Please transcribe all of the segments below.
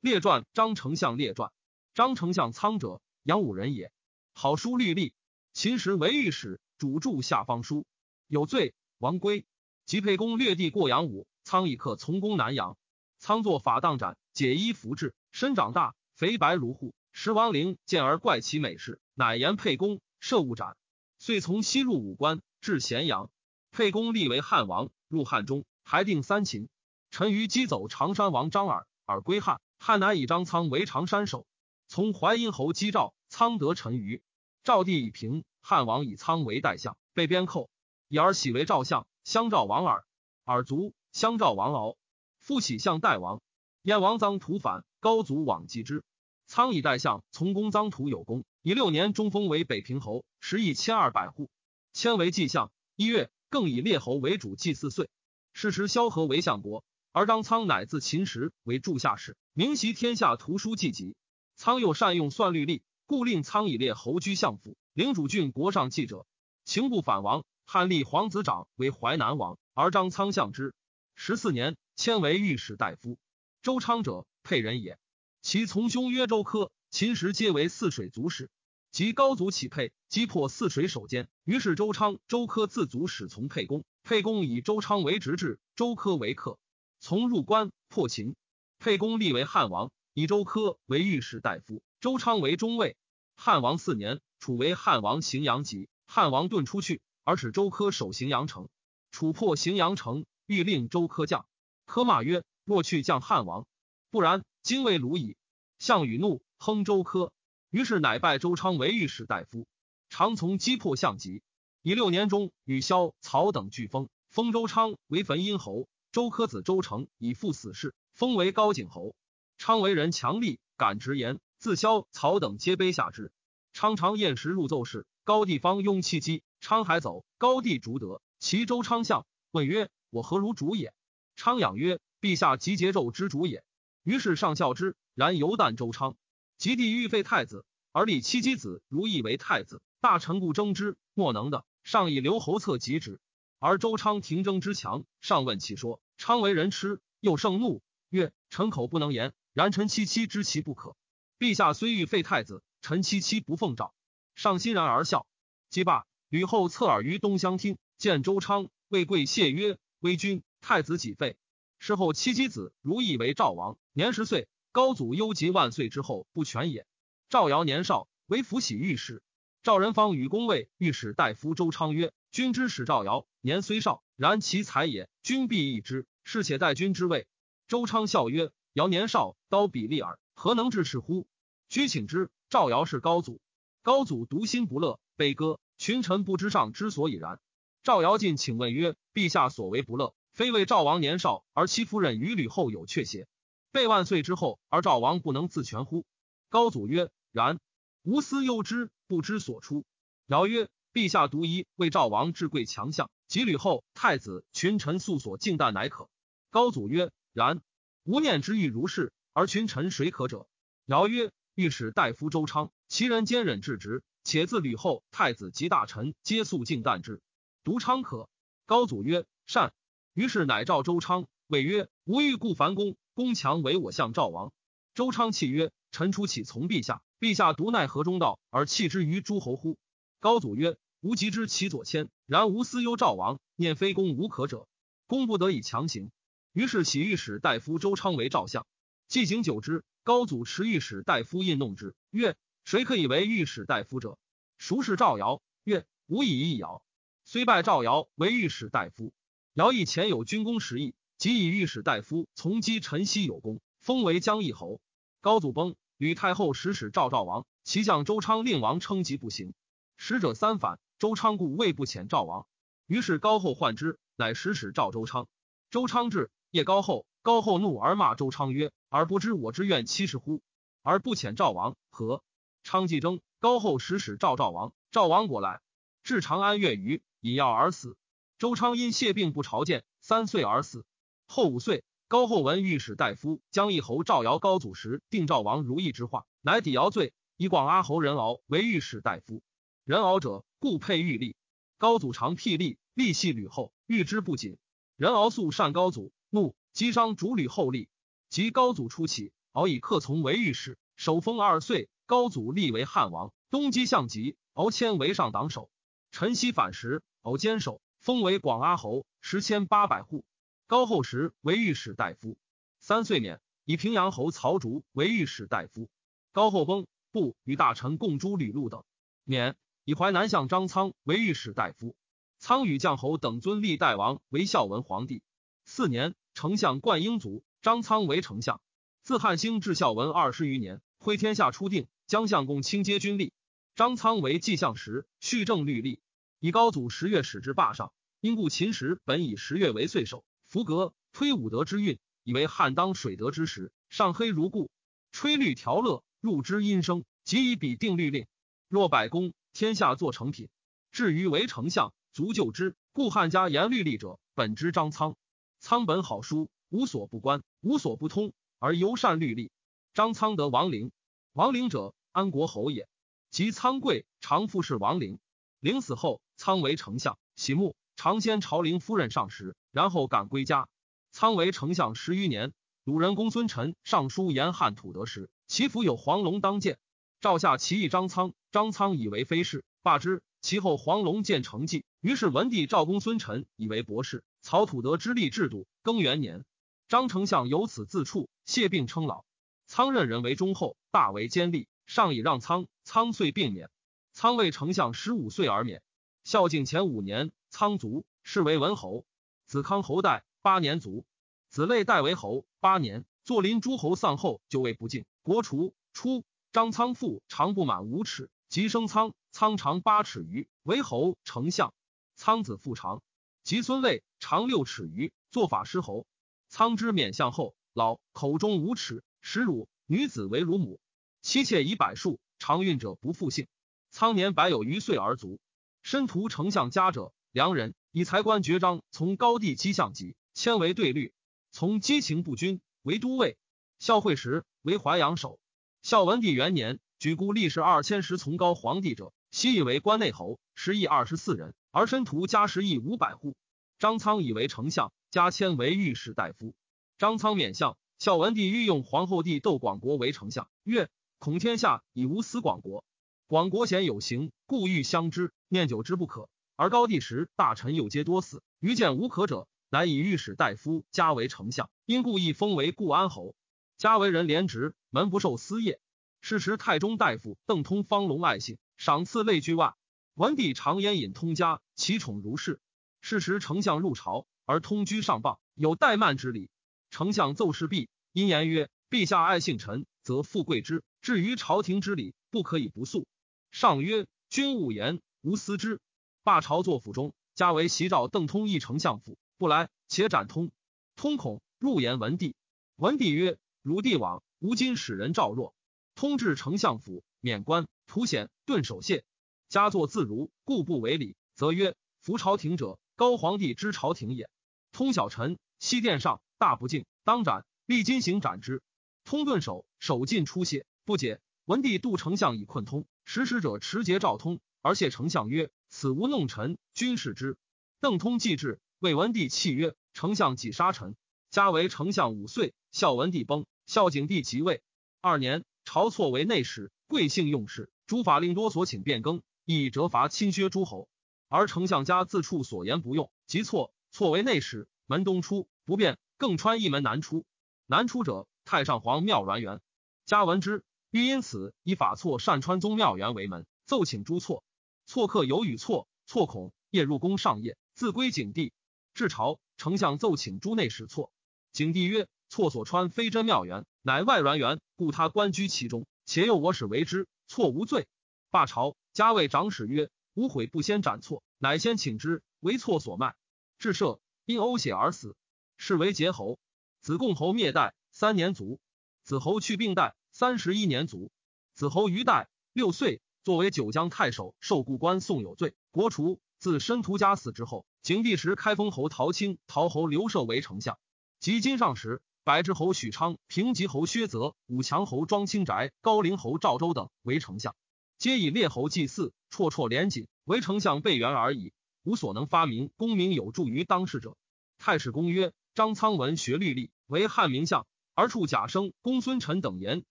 列传张丞相列传张丞相仓者，杨武人也。好书律历。秦时为御史，主著下方书。有罪，王归。及沛公略地过杨武，仓以客从攻南阳。仓作法当斩，解衣服至，身长大，肥白如虎。时王陵见而怪其美事，乃言沛公射勿斩。遂从西入武关，至咸阳。沛公立为汉王，入汉中，还定三秦。陈余击走常山王张耳，耳归汉。汉乃以张苍为常山守。从淮阴侯击赵，苍得陈余。赵地以平，汉王以苍为代相，被边寇。以而喜为赵相，相赵王耳。耳卒，相赵王敖。复喜相代王。燕王臧荼反，高祖往击之。苍以代相，从公臧荼有功，以六年中封为北平侯，食邑千二百户。迁为祭相。一月，更以列侯为主祭祀岁。是时萧何为相国。而张苍乃自秦时为柱下士，明习天下图书记籍。苍又善用算律历，故令苍以列侯居相府，领主郡国上记者。秦不反王，汉立皇子长为淮南王，而张苍相之。十四年，迁为御史大夫。周昌者，沛人也。其从兄曰周科，秦时皆为泗水族使。及高祖起沛，击破泗水守坚，于是周昌、周科自族使从沛公。沛公以周昌为直至，周科为客。从入关破秦，沛公立为汉王，以周科为御史大夫，周昌为中尉。汉王四年，楚为汉王荥阳籍，汉王遁出去，而使周科守荥阳城。楚破荥阳城，欲令周科降，科骂曰：“若去降汉王，不然，今为鲁矣。”项羽怒，哼周科，于是乃拜周昌为御史大夫，常从击破项籍。以六年中，与萧、曹等俱封，封周昌为汾阴侯。周科子周成以父死事，封为高景侯。昌为人强力，敢直言，自萧曹等皆卑下之。昌常宴食入奏事，高帝方拥妻姬，昌还走，高帝逐得其周昌相，问曰：“我何如主也？”昌仰曰：“陛下集桀纣之主也。”于是上孝之。然犹惮周昌。及帝欲废太子，而立戚姬子如意为太子，大臣故争之，莫能的。上以留侯策及之。而周昌廷争之强，上问其说。昌为人痴，又盛怒，曰：“臣口不能言，然臣戚戚知其不可。陛下虽欲废太子，臣戚戚不奉诏。”上欣然而笑。既罢，吕后侧耳于东厢厅，见周昌，谓贵谢曰：“微君，太子己废。”事后戚姬子如意为赵王，年十岁。高祖忧及万岁之后不全也。赵尧年少，为福喜御史。赵仁方与公谓御史大夫周昌曰。君之使赵尧年虽少，然其才也，君必异之。是且待君之位。周昌笑曰：“尧年少，刀笔利耳，何能治事乎？”居请之。赵尧是高祖，高祖独心不乐，悲歌。群臣不知上之所以然。赵尧进请问曰：“陛下所为不乐，非为赵王年少而其夫人与吕后有阙邪？备万岁之后，而赵王不能自全乎？”高祖曰：“然。吾思忧之，不知所出。”尧曰。陛下独一为赵王至贵强项，及吕后、太子、群臣素所敬惮，乃可。高祖曰：“然。吾念之欲如是，而群臣谁可者？”尧曰：“御史大夫周昌，其人坚忍至直，且自吕后、太子及大臣皆素敬惮之，独昌可。”高祖曰：“善。”于是乃召周昌，谓曰：“吾欲故樊公，公强为我相赵王。”周昌泣曰：“臣初岂从陛下？陛下独奈何中道而弃之于诸侯乎？”高祖曰：“吾及之其左迁，然吾思忧赵王，念非公无可者，公不得已强行。于是起御史大夫周昌为赵相。既行久之，高祖持御史大夫印弄之，曰：‘谁可以为御史大夫者？’孰是赵尧？曰：‘吾以一尧。’虽拜赵尧为御史大夫。尧以前有军功十亿，即以御史大夫从击陈豨有功，封为江邑侯。高祖崩，吕太后使使赵赵王，其将周昌令王称疾不行。”使者三反，周昌故未不遣赵王。于是高后患之，乃使使赵周昌。周昌至，夜高后。高后怒而骂周昌曰：“而不知我之愿七十乎？而不遣赵王何？”昌既争，高后使使赵赵王。赵王果来，至长安月余，以药而死。周昌因谢病不朝见，三岁而死。后五岁，高后闻御史大夫江义侯赵尧高祖时定赵王如意之话，乃抵尧罪，以广阿侯任敖为御史大夫。人敖者，故配玉立。高祖常辟立，立系吕后，欲之不谨。人敖素善高祖，怒击伤主吕后立。及高祖初起，敖以客从为御史，守封二岁。高祖立为汉王，东击项籍，敖迁为上党守。陈豨反时，敖坚守，封为广阿侯，十千八百户。高后时为御史大夫，三岁免，以平阳侯曹竹为御史大夫。高后崩，不与大臣共诛吕禄等，免，以淮南相张苍为御史大夫。苍与将侯等尊历代王为孝文皇帝。四年，丞相冠英卒，张苍为丞相。自汉兴至孝文二十余年，挥天下初定。将相公卿皆军吏，张苍为记相时，续正律例。以高祖十月始至霸上，因故秦时本以十月为岁首。符格推武德之运，以为汉当水德之时，上黑如故。吹律调乐，入之音声，即以彼定律令。若百公，天下作成品。至于为丞相，足就之。故汉家言律例者，本之张苍。苍本好书，无所不观，无所不通，而尤善律例。张苍得王陵，王陵者。安国侯也，及苍贵常父是王陵。陵死后，苍为丞相，喜墓，常先朝陵夫人上食，然后赶归家。苍为丞相十余年，鲁人公孙臣上书言汉土德时，其府有黄龙当见，诏下其意张苍，张苍以为非是，罢之。其后黄龙见成绩，于是文帝赵公孙臣以为博士。曹土德之立制度，更元年，张丞相由此自处，谢病称老。苍任人为忠厚，大为坚立。上以让苍，苍遂病免。苍为丞相十五岁而免。孝敬前五年，苍卒，是为文侯。子康侯代八年卒，子累代为侯八年。坐临诸侯丧后，就位不敬，国除。初，张苍父长不满五尺，即生苍，苍长八尺余，为侯丞相。苍子父长，及孙累长六尺余，做法师侯。苍之免相后，老口中无齿，食乳，女子为乳母。妻妾以百数，常孕者不复姓。苍年百有余岁而卒。身图丞相家者，良人以才官爵章，从高帝姬相籍，迁为对律，从姬情不均为都尉。孝惠时为淮阳守。孝文帝元年，举孤立世二千石从高皇帝者，悉以为关内侯，十邑二十四人，而申屠加十邑五百户。张苍以为丞相，加迁为御史大夫。张苍免相，孝文帝欲用皇后帝窦广国为丞相，曰。恐天下以无私广国，广国贤有行，故欲相知，念久之不可。而高帝时，大臣又皆多死，愚见无可者，乃以御史大夫加为丞相，因故亦封为固安侯。加为人廉直，门不受私业。是时太中大夫邓通方龙爱信，赏赐类居万。文帝常焉引通家，其宠如是。是时丞相入朝，而通居上傍，有怠慢之礼。丞相奏事毕，因言曰：“陛下爱信臣，则富贵之。”至于朝廷之礼，不可以不肃。上曰：“君勿言，无私之。”罢朝作府中，加为袭诏邓通一丞相府，不来，且斩通。通恐，入言文帝。文帝曰：“汝帝往，吾今使人赵若。”通至丞相府，免官，图显顿首谢。家作自如，故不为礼，则曰：“服朝廷者，高皇帝之朝廷也。”通小臣西殿上，大不敬，当斩。立金刑斩之。通顿首，手尽出血。不解，文帝度丞相以困通，使使者持节召通，而谢丞相曰：“此无弄臣，君视之。”邓通既至，魏文帝泣曰：“丞相几杀臣？”加为丞相五岁，孝文帝崩，孝景帝即位。二年，晁错为内史，贵姓用事，诸法令多所请变更，亦折罚亲削诸侯。而丞相家自处所言不用，即错错为内史，门东出不变，更穿一门南出。南出者，太上皇庙銮园。加闻之。欲因此以法错善川宗庙园为门，奏请诸错。错客有与错，错恐夜入宫上夜，自归景帝。至朝，丞相奏请诸内侍错。景帝曰：“错所穿非真庙园，乃外銮园，故他官居其中，且诱我使为之，错无罪。”罢朝，加谓长史曰：“吾悔不先斩错，乃先请之，为错所卖。”至赦，因呕血而死，是为节侯。子贡侯灭代，三年卒。子侯去病代。三十一年卒，子侯于代六岁，作为九江太守，受故官，宋有罪，国除。自申屠家死之后，景帝时开封侯陶青、陶侯刘寿为丞相。及今上时，白之侯许昌、平吉侯薛泽、武强侯庄清宅、高陵侯赵州等为丞相，皆以列侯祭祀，绰绰连锦，为丞相备员而已，无所能发明功名有助于当世者。太史公曰：张苍文学律吏，为汉名相，而处贾生、公孙臣等言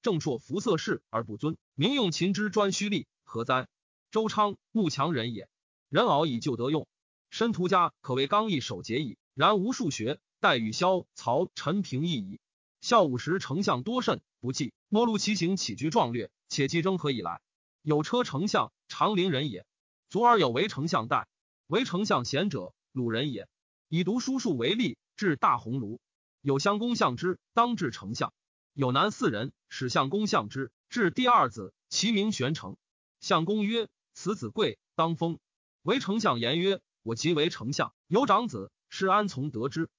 正朔服色事而不尊，民用秦之专虚吏，何哉？周昌，慕强人也。人敖以旧得用，申屠家可谓刚毅守节矣。然无数学，待与萧曹陈平易矣。孝武时丞相多甚，不济。摩路其行起居壮略，且既征何以来？有车丞相，长陵人也。卒而有为丞相代，为丞相贤者，鲁人也。以读书数为例，至大鸿胪。有相公相之，当至丞相。有男四人，使相公相之，至第二子，其名玄成。相公曰：“此子贵，当封。”为丞相言曰：“我即为丞相，有长子，是安从得之？”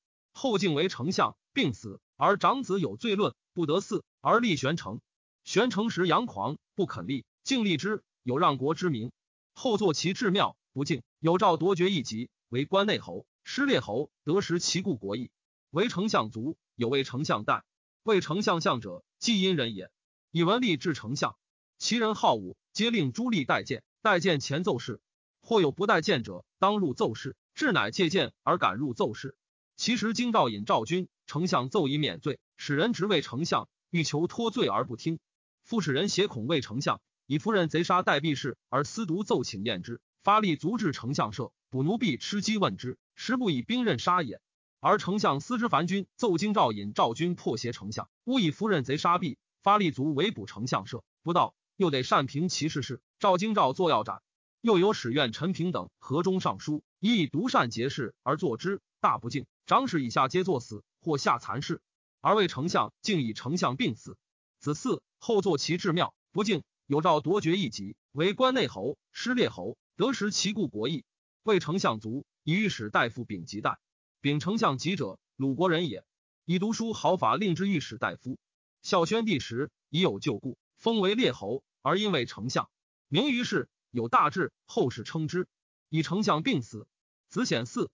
后敬为丞相，病死，而长子有罪论，不得嗣，而立玄成。玄成时阳狂，不肯立，敬立之，有让国之名。后作其至庙，不敬，有诏夺爵一级，为关内侯。失列侯得食其故国邑，为丞相卒，有为丞相代，为丞相相者，既因人也。以文吏至丞相，其人好武，皆令诸吏待见，待见前奏事。或有不待见者，当入奏事，至乃借见而敢入奏事。其实京兆尹赵军，丞相奏以免罪，使人执为丞相，欲求脱罪而不听。复使人挟恐为丞相，以夫人贼杀代弼士，而私独奏请验之，发力足至丞相舍，捕奴婢吃鸡问之。实不以兵刃杀也，而丞相司之樊军奏京兆尹赵军破挟丞相，诬以夫人贼杀毙，发力足围捕丞相舍，不到，又得善平其事事。赵京兆作要斩，又有使愿陈平等河中上书，以以独善节事而作之，大不敬。长史以下皆作死，或下残事，而为丞相竟以丞相病死。子嗣后作其至庙，不敬，有诏夺爵一级，为关内侯，失列侯，得食其故国邑。为丞相卒。以御史大夫丙吉代，丙丞相吉者，鲁国人也。以读书好法，令之御史大夫。孝宣帝时，已有旧故，封为列侯，而因为丞相，名于世，有大志。后世称之。以丞相病死，子显嗣，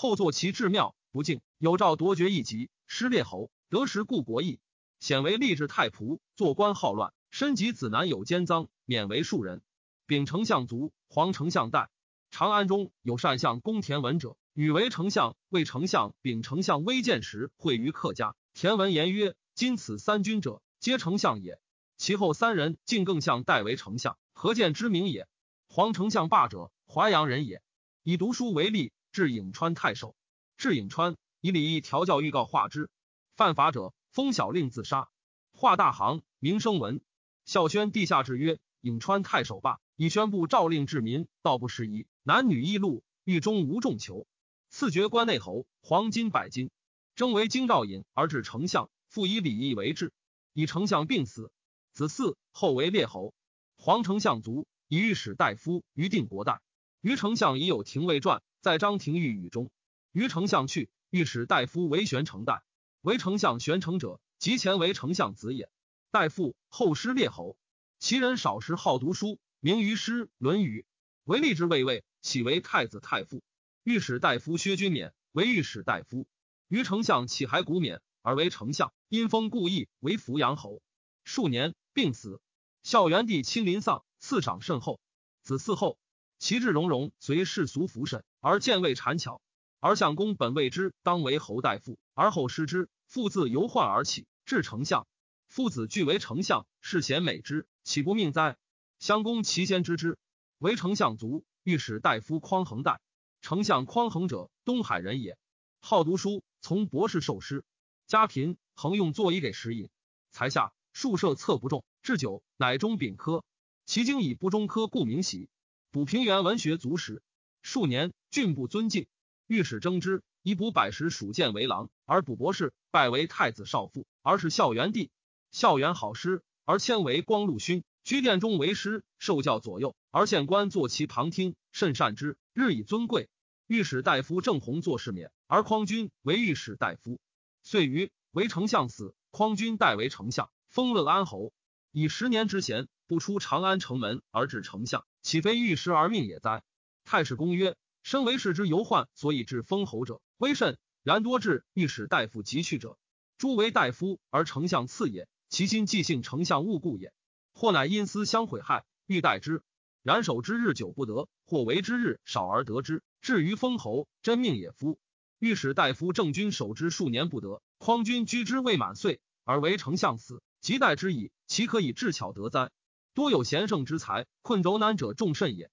后作其至庙，不敬，有诏夺爵一级，失列侯，得时故国邑。显为吏治太仆，做官好乱，身及子男有奸赃，免为庶人。丙丞相卒，黄丞相代。长安中有善相公田文者，与为丞相。为丞相秉丞相微见时，会于客家。田文言曰：“今此三军者，皆丞相也。其后三人竟更相代为丞相，何见之名也？”黄丞相霸者，淮阳人也。以读书为例，至颍川太守。至颍川，以礼义调教预告化之。犯法者，封小令自杀。画大行，名声闻。孝宣帝下制曰：“颍川太守罢。”以宣布诏令治民，道不适宜。男女一路，狱中无众囚。赐爵关内侯，黄金百金。征为京兆尹，而至丞相，复以礼义为治。以丞相病死，子嗣后为列侯。黄丞相卒，以御史大夫于定国代。于丞相已有廷尉传，在张廷玉语中。于丞相去，御史大夫为玄成代。为丞相玄成者，即前为丞相子也。大夫后失列侯，其人少时好读书。名于诗《论语》，为立之位位，起为太子太傅。御史大夫薛君冕为御史大夫。于丞相起还古冕而为丞相，因封故意为扶阳侯。数年病死。孝元帝亲临丧，赐赏甚厚。子嗣后，其志荣荣，随世俗服审，而见未谗巧。而相公本谓之当为侯大夫，而后失之。父自由患而起，至丞相。父子俱为丞相，世贤美之，岂不命哉？相公其先知之，为丞相卒，御史大夫匡衡代。丞相匡衡者，东海人也，好读书，从博士受师。家贫，恒用作揖给食饮。才下，数设策不中，置酒，乃中丙科。其经以不中科，故名喜。补平原文学足时，数年，郡不尊敬。御史征之，以补百十属谏为郎，而补博士，拜为太子少傅，而是孝元帝。孝元好师，而迁为光禄勋。居殿中为师，受教左右，而县官坐其旁听，甚善之，日以尊贵。御史大夫郑弘作事免，而匡君为御史大夫。遂于为丞相死，匡君代为丞相，封乐安侯。以十年之闲，不出长安城门而至丞相，岂非遇时而命也哉？太史公曰：身为士之尤患，所以致封侯者，微甚。然多至御史大夫及去者，诸为大夫而丞相次也，其心既幸丞相勿故也。或乃因私相毁害，欲待之。然守之日久不得，或为之日少而得之。至于封侯，真命也。夫御史大夫郑君守之数年不得，匡君居之未满岁，而为丞相死，即代之矣，其可以智巧得哉？多有贤圣之才，困轴难者众甚也。